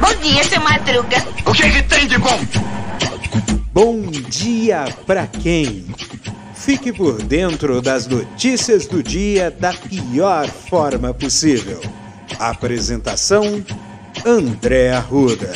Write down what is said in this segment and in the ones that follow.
Bom dia, seu Madruga. O que, que tem de bom? Bom dia pra quem? Fique por dentro das notícias do dia da pior forma possível. Apresentação: André Arruda.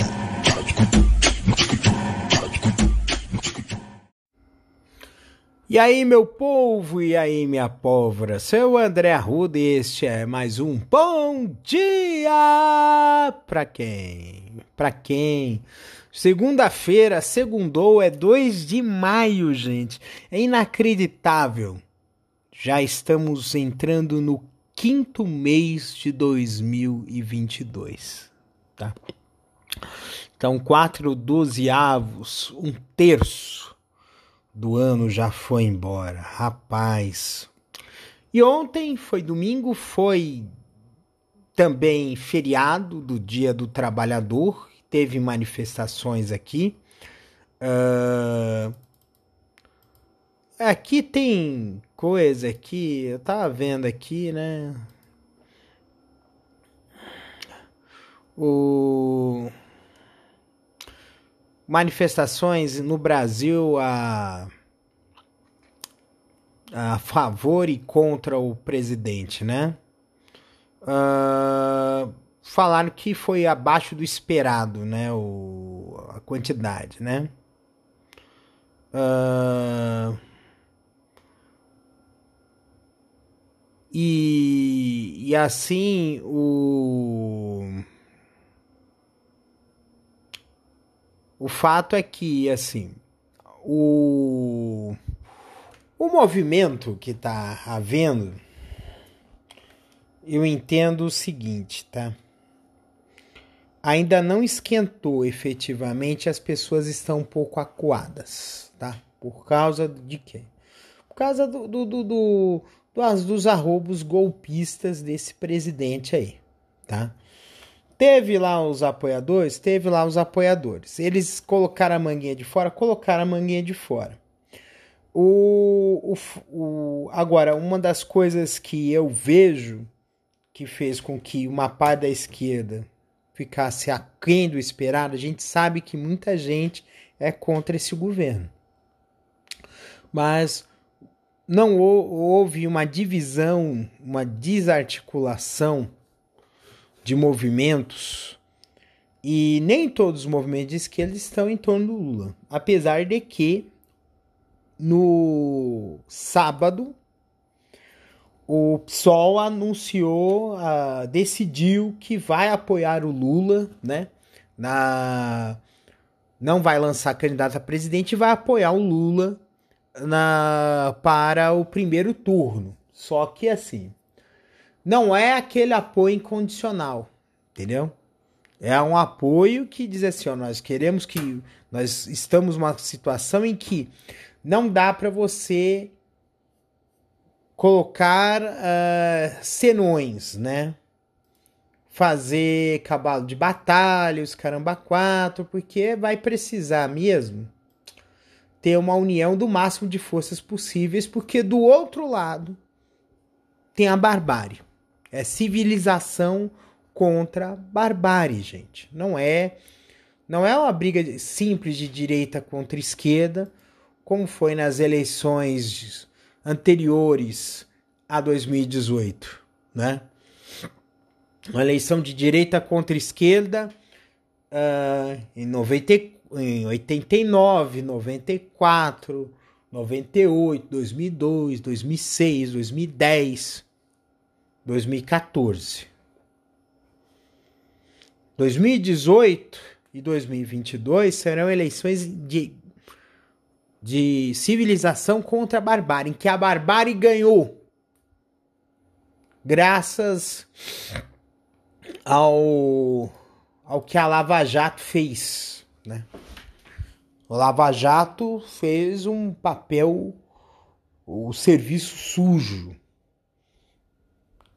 E aí, meu povo, e aí, minha pólvora? Seu André Arruda e este é mais um Bom Dia! Pra quem? Pra quem? Segunda-feira, segundou, é 2 de maio, gente. É inacreditável. Já estamos entrando no quinto mês de 2022, tá? Então, quatro dozeavos, um terço do ano já foi embora, rapaz. E ontem foi domingo, foi também feriado do Dia do Trabalhador, teve manifestações aqui. Uh, aqui tem coisa aqui, eu tava vendo aqui, né? O manifestações no Brasil a, a favor e contra o presidente, né? Uh, falaram que foi abaixo do esperado, né? O, a quantidade, né? Uh, e, e assim o o fato é que assim o o movimento que está havendo eu entendo o seguinte, tá? ainda não esquentou efetivamente, as pessoas estão um pouco acuadas, tá? Por causa de quê? Por causa do, do, do, do dos, dos golpistas desse presidente aí, tá? Teve lá os apoiadores? Teve lá os apoiadores. Eles colocaram a manguinha de fora? Colocaram a manguinha de fora. O, o, o, agora, uma das coisas que eu vejo que fez com que uma parte da esquerda ficasse aquém do esperado, a gente sabe que muita gente é contra esse governo. Mas não houve uma divisão, uma desarticulação de movimentos e nem todos os movimentos de esquerda estão em torno do Lula, apesar de que no sábado o PSOL anunciou, uh, decidiu que vai apoiar o Lula, né? Na, não vai lançar candidato a presidente, vai apoiar o Lula na, para o primeiro turno. Só que assim, não é aquele apoio incondicional, entendeu? É um apoio que diz assim, ó, nós queremos que nós estamos numa situação em que não dá para você colocar uh, senões, né? Fazer cavalo de batalha, os caramba quatro, porque vai precisar mesmo ter uma união do máximo de forças possíveis, porque do outro lado tem a barbárie. É civilização contra barbárie, gente. Não é não é uma briga simples de direita contra esquerda, como foi nas eleições anteriores a 2018, né? Uma eleição de direita contra esquerda uh, em, 90, em 89, 94, 98, 2002, 2006, 2010, 2014. 2018 e 2022 serão eleições de de civilização contra a barbárie, em que a barbárie ganhou graças ao, ao que a Lava Jato fez. Né? O Lava Jato fez um papel, o serviço sujo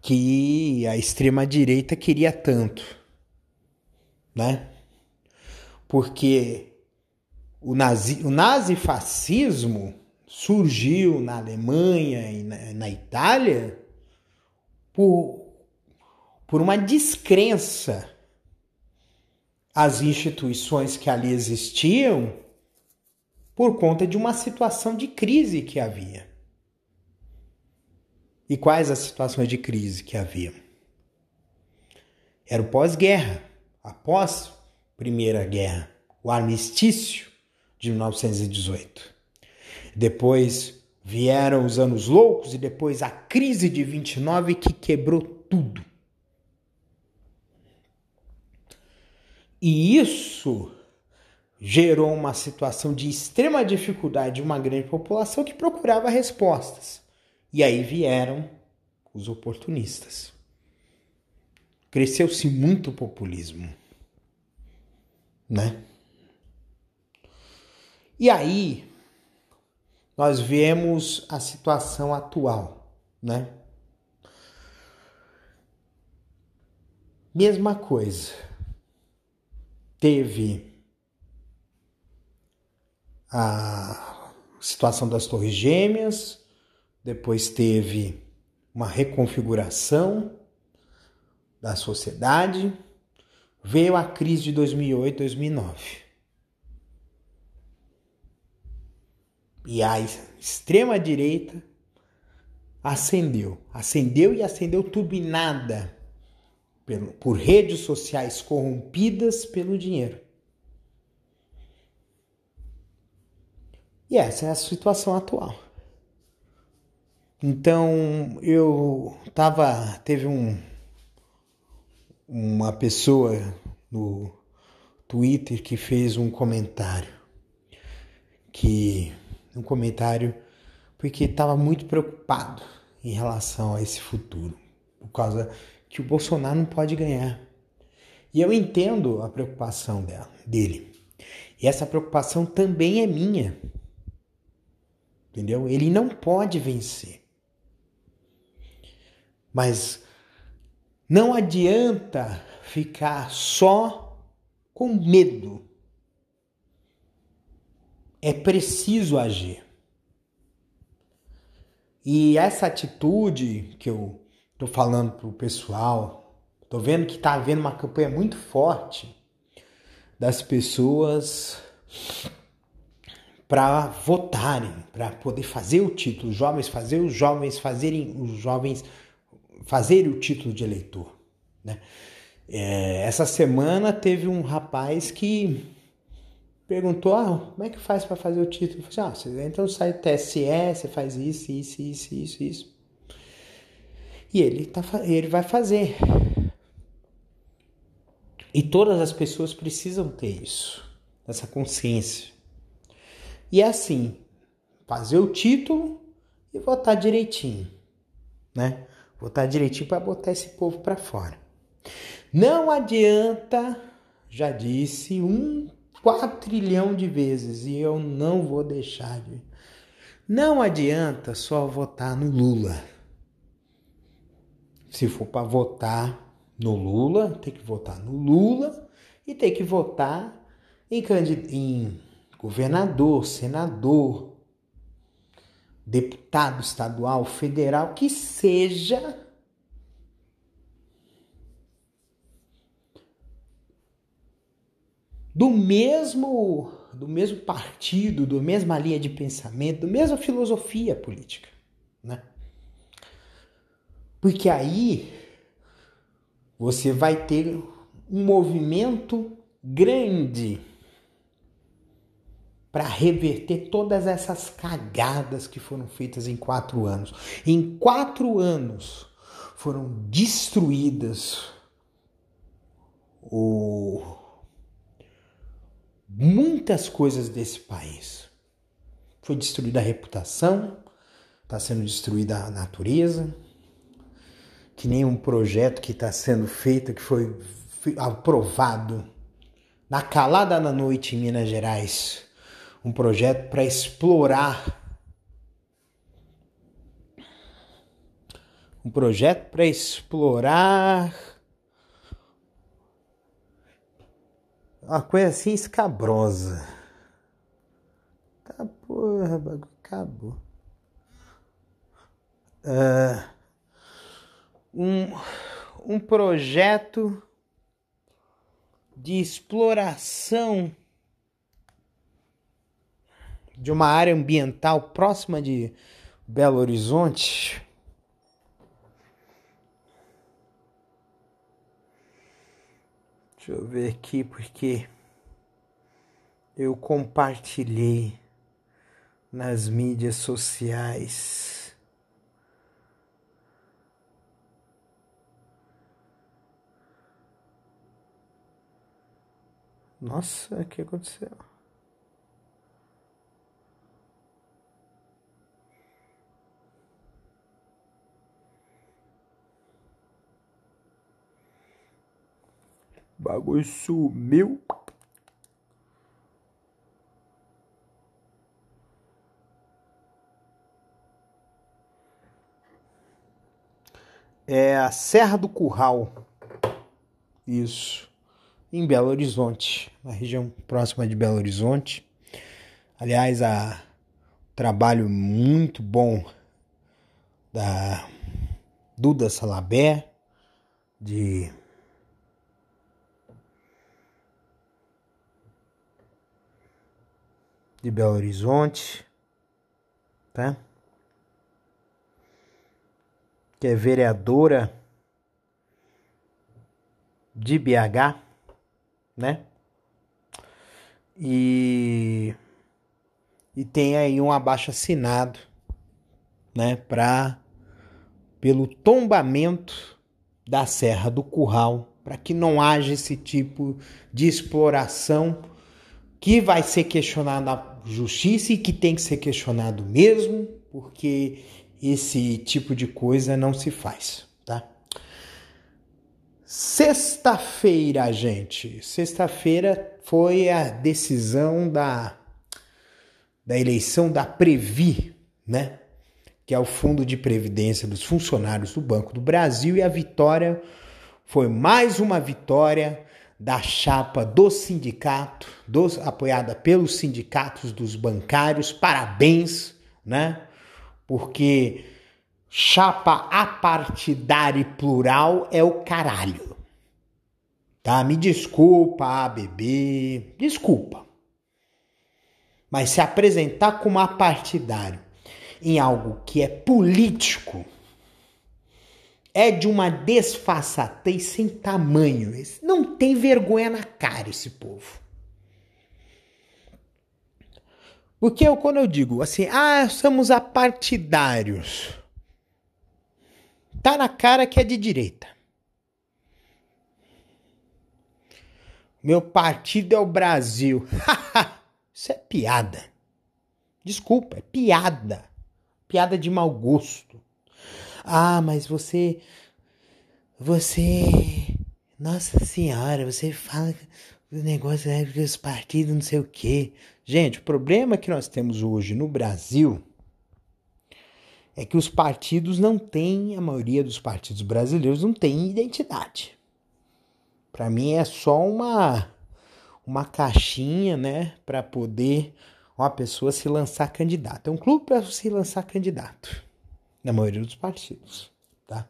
que a extrema direita queria tanto, né? Porque o, nazi, o nazifascismo surgiu na Alemanha e na, na Itália por por uma descrença às instituições que ali existiam por conta de uma situação de crise que havia. E quais as situações de crise que havia? Era o pós-guerra, após Primeira Guerra, o armistício de 1918. Depois vieram os anos loucos e depois a crise de 29 que quebrou tudo. E isso gerou uma situação de extrema dificuldade de uma grande população que procurava respostas. E aí vieram os oportunistas. Cresceu-se muito o populismo, né? E aí nós vemos a situação atual, né? Mesma coisa. Teve a situação das Torres Gêmeas, depois teve uma reconfiguração da sociedade, veio a crise de 2008, 2009. E a extrema direita acendeu, acendeu e acendeu turbinada por redes sociais corrompidas pelo dinheiro. E essa é a situação atual. Então, eu tava. Teve um. Uma pessoa no Twitter que fez um comentário. Que. Um comentário. Porque estava muito preocupado em relação a esse futuro. Por causa que o Bolsonaro não pode ganhar. E eu entendo a preocupação dela, dele. E essa preocupação também é minha. Entendeu? Ele não pode vencer. Mas não adianta ficar só com medo. É preciso agir. E essa atitude que eu tô falando pro pessoal, tô vendo que tá havendo uma campanha muito forte das pessoas para votarem, para poder fazer o título, os jovens fazer os jovens fazerem os jovens fazer o título de eleitor. Né? É, essa semana teve um rapaz que perguntou: ah, como é que faz para fazer o título? Eu falei, ah, você entra no site TSE, você faz isso, isso, isso, isso, isso. E ele, tá, ele vai fazer. E todas as pessoas precisam ter isso, essa consciência. E é assim, fazer o título e votar direitinho, né? Votar direitinho para botar esse povo para fora. Não adianta, já disse um quatrilhão de vezes e eu não vou deixar de. Não adianta só votar no Lula. Se for para votar no Lula, tem que votar no Lula e tem que votar em, em governador, senador, deputado estadual, federal, que seja do mesmo do mesmo partido, da mesma linha de pensamento, da mesma filosofia política, né? Porque aí você vai ter um movimento grande para reverter todas essas cagadas que foram feitas em quatro anos. Em quatro anos foram destruídas o... muitas coisas desse país. Foi destruída a reputação, está sendo destruída a natureza, que nem um projeto que está sendo feito, que foi aprovado na calada da noite em Minas Gerais um projeto para explorar um projeto para explorar uma coisa assim escabrosa. Tá porra, bagulho acabou. Uh, um, um projeto de exploração de uma área ambiental próxima de Belo Horizonte. Deixa eu ver aqui porque eu compartilhei nas mídias sociais. Nossa, o que aconteceu? O bagulho sumiu. É a Serra do Curral. Isso. Em Belo Horizonte, na região próxima de Belo Horizonte. Aliás, a trabalho muito bom da Duda Salabé, de de Belo Horizonte, tá? Que é vereadora de BH, né? E e tem aí um abaixo assinado, né, para pelo tombamento da Serra do Curral, para que não haja esse tipo de exploração que vai ser questionado na justiça e que tem que ser questionado mesmo, porque esse tipo de coisa não se faz, tá? Sexta-feira, gente. Sexta-feira foi a decisão da, da eleição da Previ, né? Que é o Fundo de Previdência dos Funcionários do Banco do Brasil, e a vitória foi mais uma vitória da chapa do sindicato, dos, apoiada pelos sindicatos dos bancários. Parabéns, né? Porque chapa apartidária e plural é o caralho. Tá? Me desculpa, ABB, desculpa. Mas se apresentar como apartidário em algo que é político, é de uma desfaçatez sem tamanho. Não tem vergonha na cara esse povo. Porque eu, quando eu digo assim, ah, somos apartidários, tá na cara que é de direita. Meu partido é o Brasil. Isso é piada. Desculpa, é piada. Piada de mau gosto. Ah, mas você. Você. Nossa Senhora, você fala o negócio é que os partidos não sei o quê. Gente, o problema que nós temos hoje no Brasil é que os partidos não têm, a maioria dos partidos brasileiros não tem identidade. Para mim é só uma uma caixinha, né, para poder uma pessoa se lançar candidato. É um clube para se lançar candidato na maioria dos partidos, tá?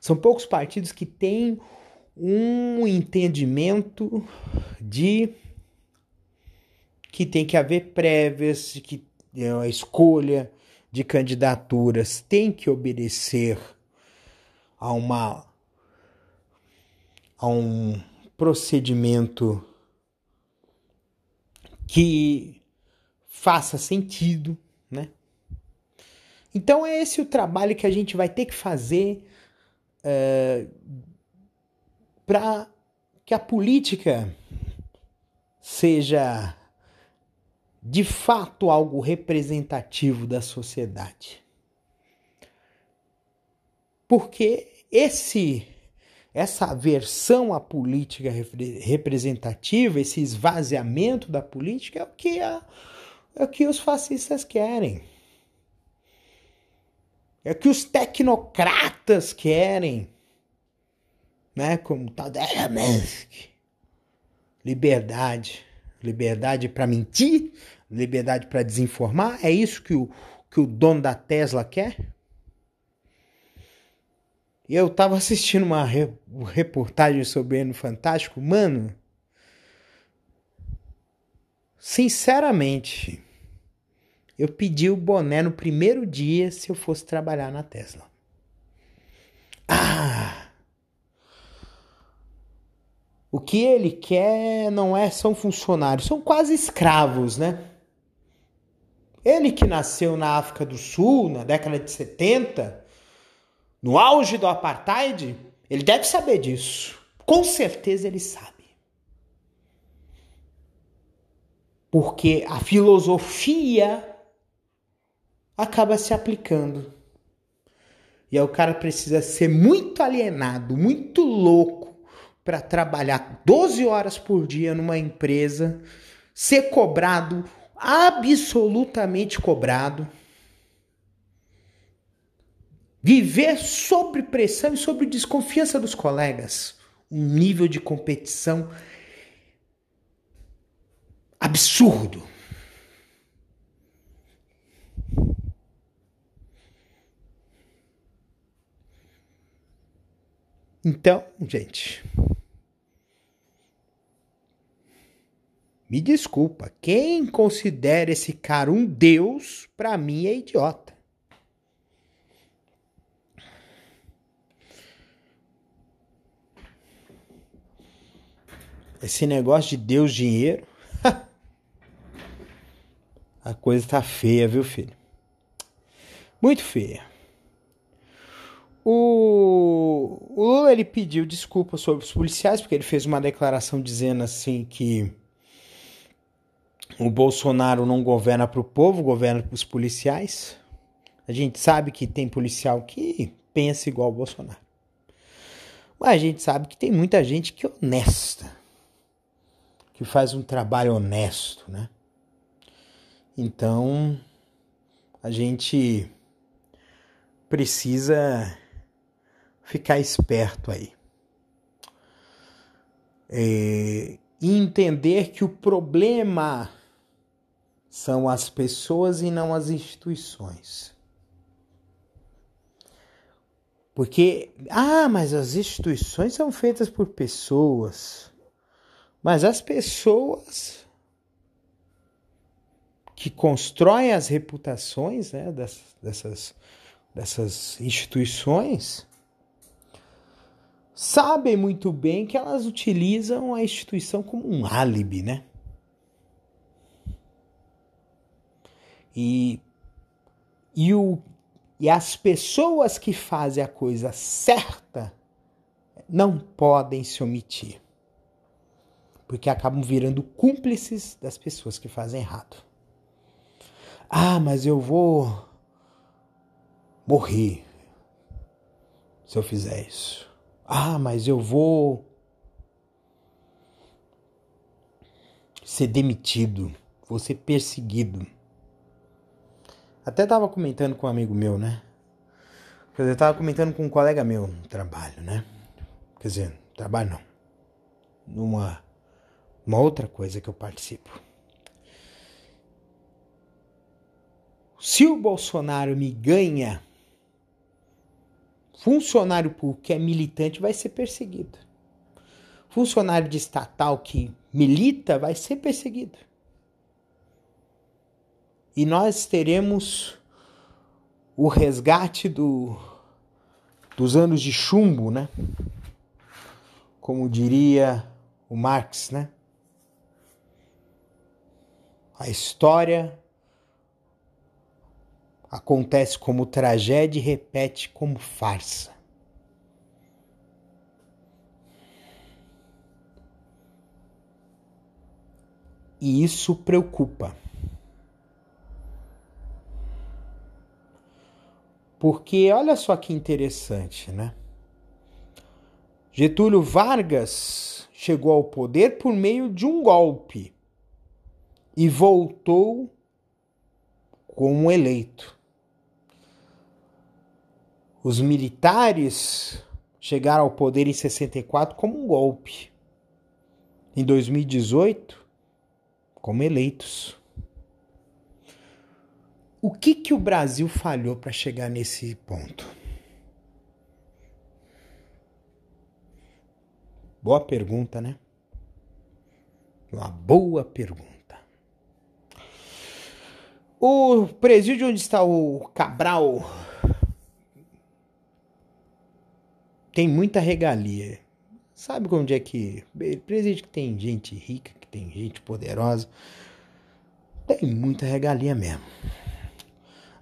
São poucos partidos que têm um entendimento de que tem que haver prévias, que é, a escolha de candidaturas tem que obedecer a uma a um procedimento que faça sentido, né? Então é esse o trabalho que a gente vai ter que fazer é, para que a política seja de fato algo representativo da sociedade. Porque esse essa aversão à política representativa, esse esvaziamento da política é o que, a, é o que os fascistas querem. É o que os tecnocratas querem, né? Como Musk. Liberdade, liberdade para mentir, liberdade para desinformar. É isso que o que o dono da Tesla quer? eu tava assistindo uma re reportagem sobre ele no Fantástico, mano. Sinceramente, eu pedi o boné no primeiro dia se eu fosse trabalhar na Tesla. Ah! O que ele quer não é são funcionários, são quase escravos, né? Ele que nasceu na África do Sul na década de 70, no auge do apartheid, ele deve saber disso. Com certeza ele sabe. Porque a filosofia acaba se aplicando. E aí o cara precisa ser muito alienado, muito louco para trabalhar 12 horas por dia numa empresa, ser cobrado, absolutamente cobrado, viver sob pressão e sob desconfiança dos colegas, um nível de competição absurdo. Então, gente, me desculpa, quem considera esse cara um deus, para mim é idiota. Esse negócio de Deus dinheiro, a coisa tá feia, viu, filho? Muito feia. O, o Lula ele pediu desculpa sobre os policiais, porque ele fez uma declaração dizendo assim que o Bolsonaro não governa para o povo, governa para os policiais. A gente sabe que tem policial que pensa igual o Bolsonaro. Mas a gente sabe que tem muita gente que é honesta, que faz um trabalho honesto, né? Então, a gente precisa ficar esperto aí. É, entender que o problema são as pessoas e não as instituições. Porque, ah, mas as instituições são feitas por pessoas. Mas as pessoas que constroem as reputações né, dessas, dessas instituições sabem muito bem que elas utilizam a instituição como um álibi, né? E, e, o, e as pessoas que fazem a coisa certa não podem se omitir. Porque acabam virando cúmplices das pessoas que fazem errado. Ah, mas eu vou morrer se eu fizer isso. Ah, mas eu vou ser demitido, vou ser perseguido. Até tava comentando com um amigo meu, né? Quer dizer, tava comentando com um colega meu no trabalho, né? Quer dizer, trabalho não. Numa uma outra coisa que eu participo. Se o Bolsonaro me ganha Funcionário público que é militante vai ser perseguido. Funcionário de estatal que milita vai ser perseguido. E nós teremos o resgate do, dos anos de chumbo, né? Como diria o Marx, né? A história acontece como tragédia e repete como farsa. E isso preocupa. Porque olha só que interessante, né? Getúlio Vargas chegou ao poder por meio de um golpe e voltou como eleito. Os militares chegaram ao poder em 64 como um golpe. Em 2018, como eleitos. O que que o Brasil falhou para chegar nesse ponto? Boa pergunta, né? Uma boa pergunta. O presídio onde está o Cabral tem muita regalia. Sabe onde é que. Presídio que tem gente rica, que tem gente poderosa. Tem muita regalia mesmo.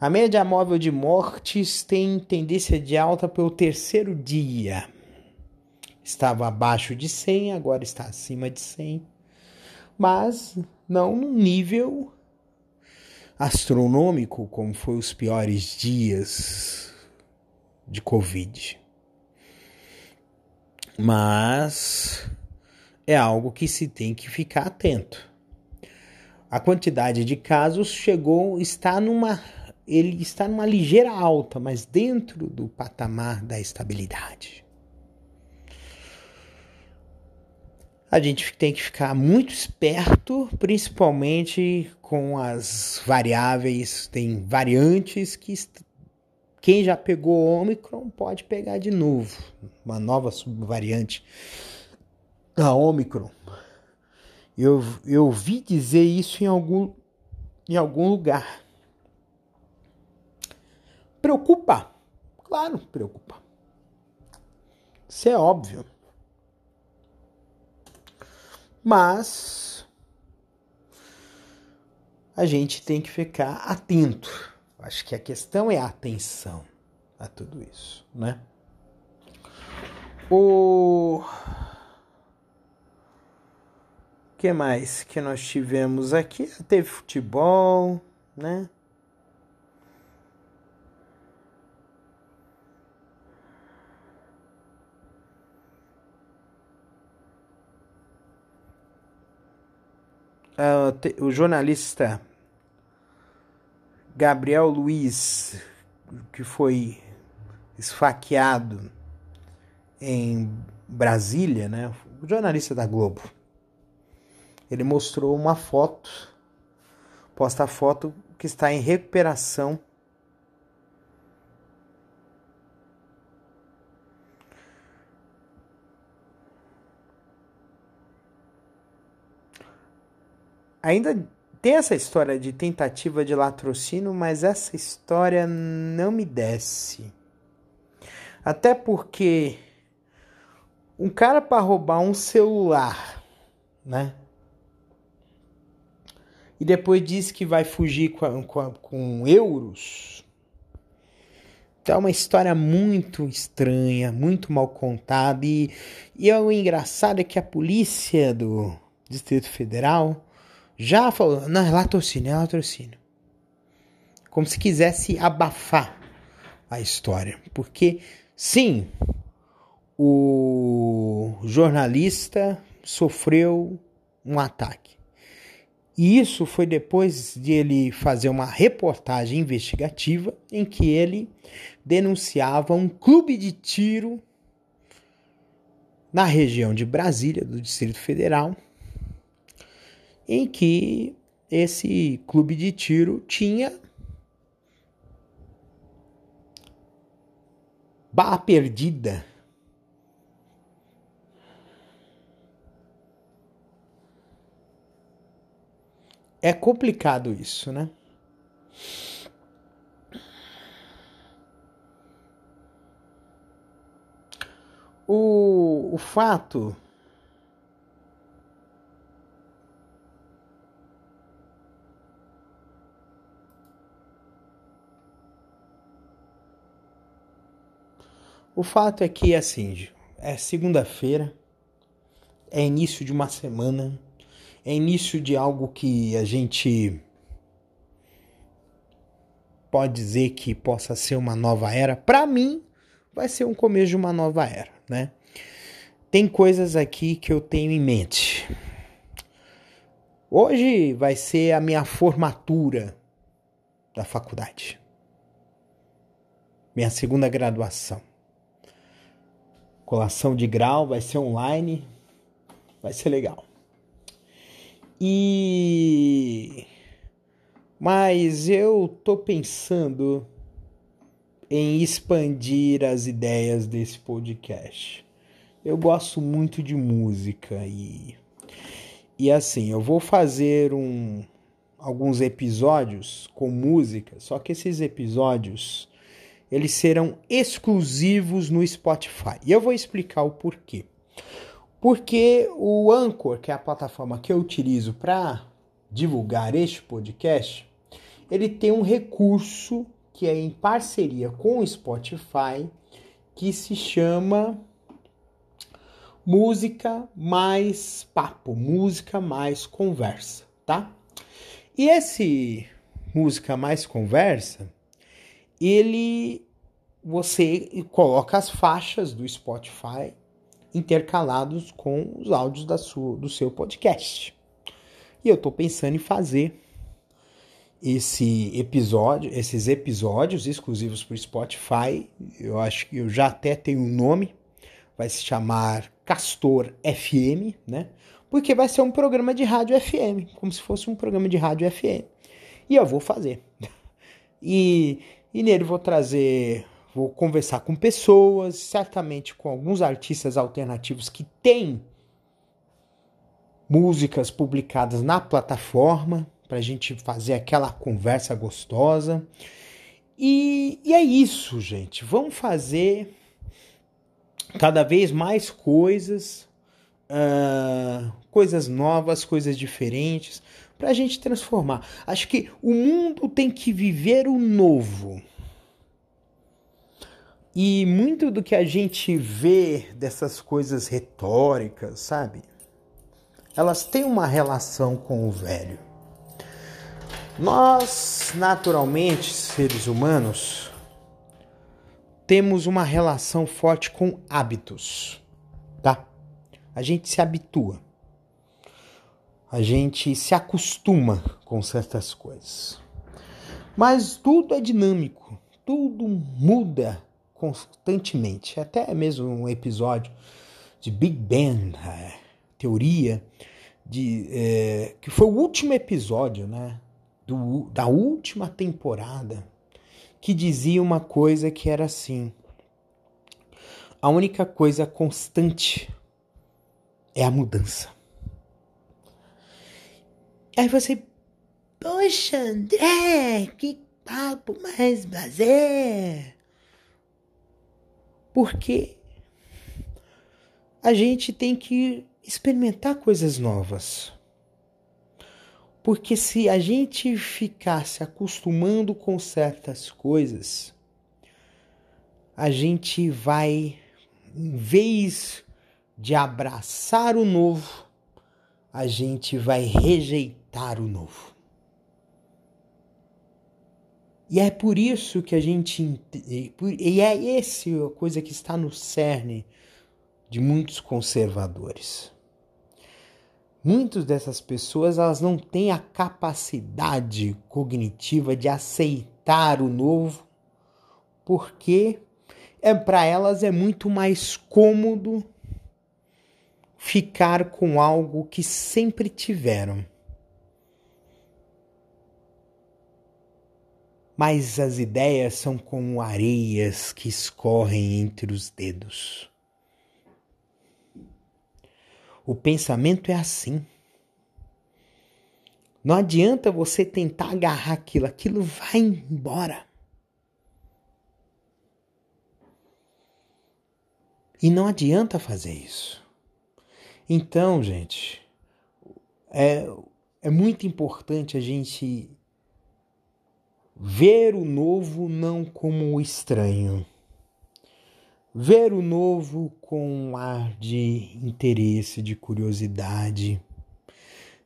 A média móvel de mortes tem tendência de alta pelo terceiro dia. Estava abaixo de 100, agora está acima de 100. Mas não no nível astronômico como foi os piores dias de Covid. Mas é algo que se tem que ficar atento. A quantidade de casos chegou está numa ele está numa ligeira alta, mas dentro do patamar da estabilidade. A gente tem que ficar muito esperto, principalmente com as variáveis, tem variantes que quem já pegou Omicron pode pegar de novo, uma nova subvariante da Omicron. Eu, eu vi dizer isso em algum, em algum lugar. Preocupa? Claro, preocupa. Isso é óbvio. Mas a gente tem que ficar atento. Acho que a questão é a atenção a tudo isso, né? O que mais que nós tivemos aqui? Teve futebol, né? uh, o jornalista Gabriel Luiz, que foi esfaqueado em Brasília, né? O jornalista da Globo. Ele mostrou uma foto, posta a foto que está em recuperação Ainda tem essa história de tentativa de latrocínio, mas essa história não me desce. Até porque um cara para roubar um celular, né? E depois diz que vai fugir com, com, com euros. Então é uma história muito estranha, muito mal contada. E, e é o engraçado é que a polícia do Distrito Federal já falou, não, é latrocínio, é latrocínio. Como se quisesse abafar a história. Porque, sim, o jornalista sofreu um ataque. E isso foi depois de ele fazer uma reportagem investigativa em que ele denunciava um clube de tiro na região de Brasília, do Distrito Federal, em que esse clube de tiro tinha bala perdida. É complicado isso, né? O, o fato O fato é que, assim, é segunda-feira, é início de uma semana, é início de algo que a gente pode dizer que possa ser uma nova era. Para mim, vai ser um começo de uma nova era, né? Tem coisas aqui que eu tenho em mente. Hoje vai ser a minha formatura da faculdade. Minha segunda graduação colação de grau, vai ser online, vai ser legal. E mas eu tô pensando em expandir as ideias desse podcast. eu gosto muito de música e e assim, eu vou fazer um alguns episódios com música, só que esses episódios eles serão exclusivos no Spotify. E eu vou explicar o porquê. Porque o Anchor, que é a plataforma que eu utilizo para divulgar este podcast, ele tem um recurso que é em parceria com o Spotify que se chama música mais papo, música mais conversa, tá? E esse música mais conversa, ele você coloca as faixas do Spotify intercalados com os áudios da sua, do seu podcast. E eu estou pensando em fazer esse episódio, esses episódios exclusivos para o Spotify. Eu acho que eu já até tenho um nome, vai se chamar Castor FM, né? Porque vai ser um programa de rádio FM, como se fosse um programa de rádio FM. E eu vou fazer. E, e nele vou trazer, vou conversar com pessoas, certamente com alguns artistas alternativos que têm músicas publicadas na plataforma, para a gente fazer aquela conversa gostosa. E, e é isso, gente. Vamos fazer cada vez mais coisas, uh, coisas novas, coisas diferentes, para a gente transformar. Acho que o mundo tem que viver o novo. E muito do que a gente vê dessas coisas retóricas, sabe? Elas têm uma relação com o velho. Nós, naturalmente, seres humanos, temos uma relação forte com hábitos, tá? A gente se habitua. A gente se acostuma com certas coisas. Mas tudo é dinâmico, tudo muda constantemente. Até mesmo um episódio de Big Bang, teoria de é, que foi o último episódio, né, do, da última temporada que dizia uma coisa que era assim: a única coisa constante é a mudança. Aí você, poxa, André, que papo mais blasé. Porque a gente tem que experimentar coisas novas. Porque se a gente ficar se acostumando com certas coisas, a gente vai, em vez de abraçar o novo, a gente vai rejeitar o novo. E é por isso que a gente. E é essa a coisa que está no cerne de muitos conservadores. Muitas dessas pessoas elas não têm a capacidade cognitiva de aceitar o novo, porque é para elas é muito mais cômodo ficar com algo que sempre tiveram. Mas as ideias são como areias que escorrem entre os dedos. O pensamento é assim. Não adianta você tentar agarrar aquilo, aquilo vai embora. E não adianta fazer isso. Então, gente, é, é muito importante a gente ver o novo não como o estranho ver o novo com um ar de interesse, de curiosidade,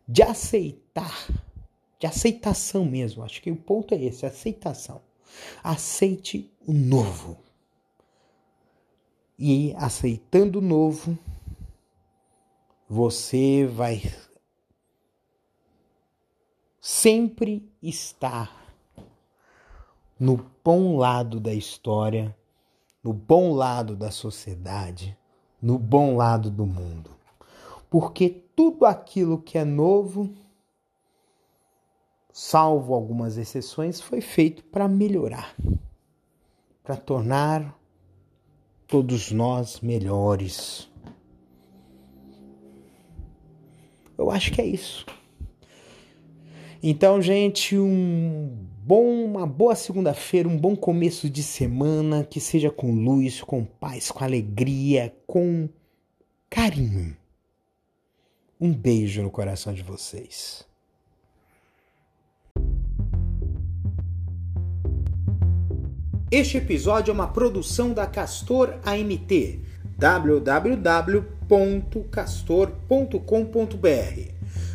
de aceitar, de aceitação mesmo. Acho que o ponto é esse, aceitação. Aceite o novo. E aceitando o novo, você vai sempre estar no bom lado da história, no bom lado da sociedade, no bom lado do mundo. Porque tudo aquilo que é novo, salvo algumas exceções, foi feito para melhorar, para tornar todos nós melhores. Eu acho que é isso. Então, gente, um bom, uma boa segunda-feira, um bom começo de semana, que seja com luz, com paz, com alegria, com carinho. Um beijo no coração de vocês. Este episódio é uma produção da Castor AMT. www.castor.com.br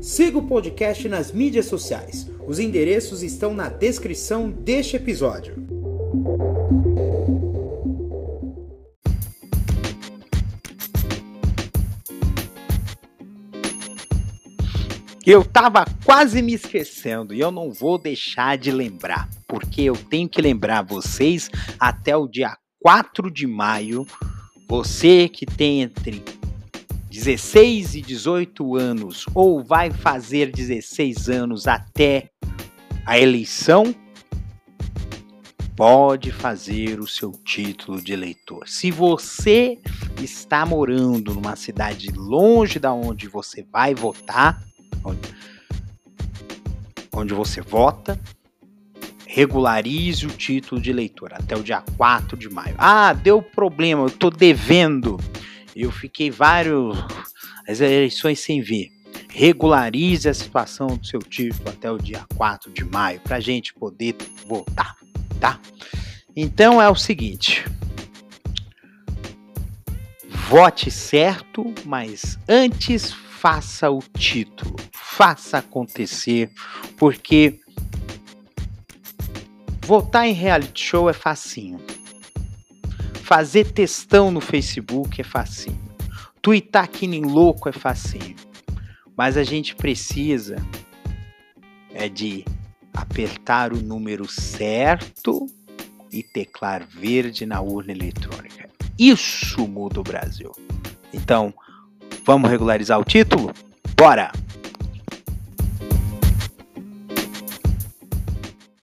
Siga o podcast nas mídias sociais. Os endereços estão na descrição deste episódio. Eu tava quase me esquecendo e eu não vou deixar de lembrar, porque eu tenho que lembrar vocês até o dia 4 de maio. Você que tem entre 16 e 18 anos ou vai fazer 16 anos até a eleição, pode fazer o seu título de eleitor. Se você está morando numa cidade longe da onde você vai votar, onde, você vota, regularize o título de eleitor até o dia 4 de maio. Ah, deu problema, eu estou devendo eu fiquei vários as eleições sem ver. Regularize a situação do seu título até o dia 4 de maio para a gente poder votar, tá? Então é o seguinte: vote certo, mas antes faça o título, faça acontecer, porque votar em reality show é facinho. Fazer textão no Facebook é facinho. Twittar que nem louco é facinho. Mas a gente precisa é de apertar o número certo e teclar verde na urna eletrônica. Isso muda o Brasil. Então, vamos regularizar o título? Bora!